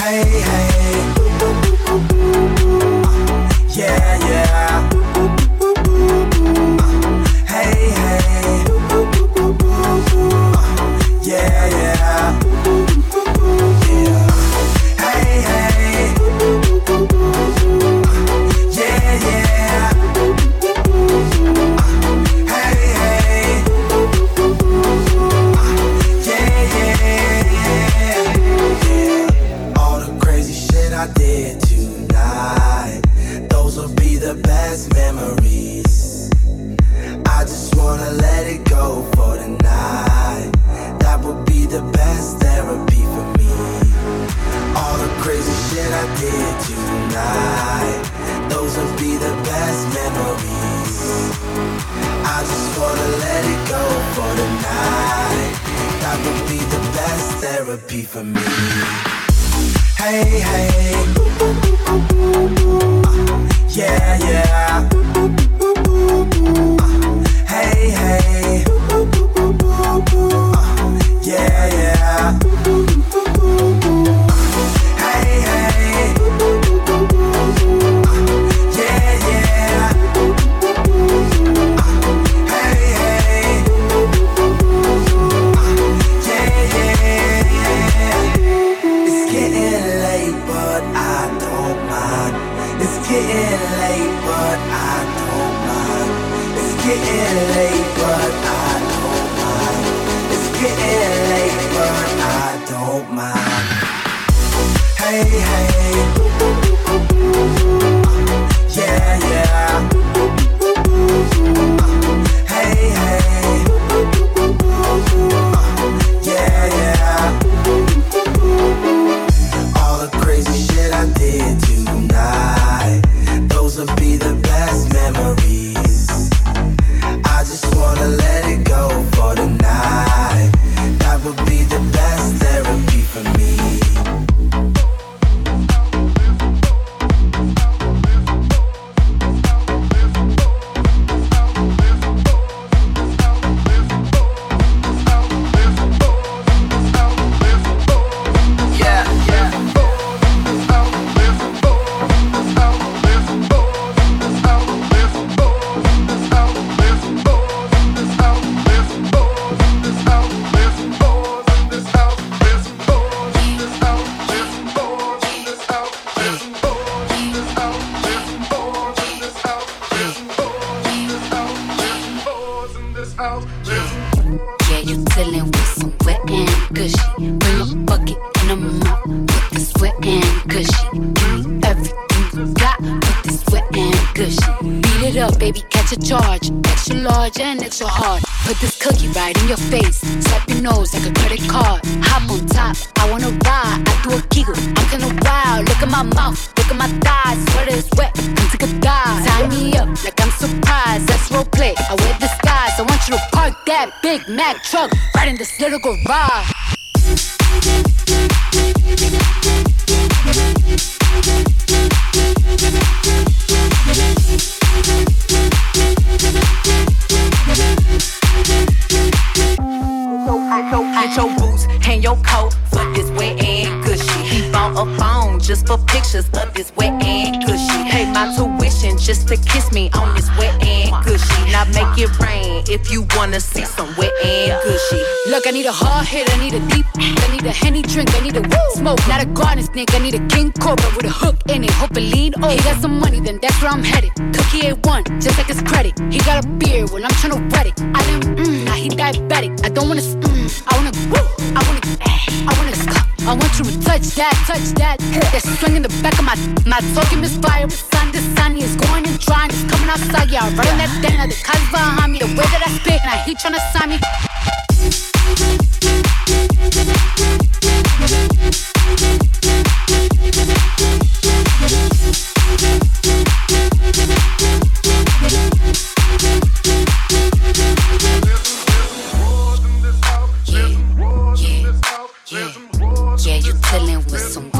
Hey, hey. Uh, yeah, yeah. For me. Hey, hey. Uh, yeah, yeah. Up, baby, catch a charge. Extra large and extra hard. Put this cookie right in your face. Swipe your nose like a credit card. Hop on top, I wanna ride. I do a giggle, I'm kinda wild. Look at my mouth, look at my thighs. Sweater is wet, come take a dive. Tie me up like I'm surprised. That's role play. I wear disguise. I want you to park that Big Mac truck right in this little garage. Your just to kiss me on this wet it rain if you wanna see some wet and gushy. Look, I need a hard hit, I need a deep, I need a henny drink, I need a woo smoke, not a garden snake, I need a king cobra with a hook in it, hope it lean over. He got some money, then that's where I'm headed. Cookie A1, just like his credit. He got a beard, well I'm tryna wet it. I let him, mm, now he diabetic. I don't wanna, mm, I wanna, woo, I wanna, eh, I wanna, I want you to touch that, touch that. That swing in the back of my, my talking misfire. Sun, the sun is going and drying, it's coming outside. Yeah, running that thing, now the cuz behind me. The way that I spit, and I hate trying sign me. Yeah, yeah. yeah you with some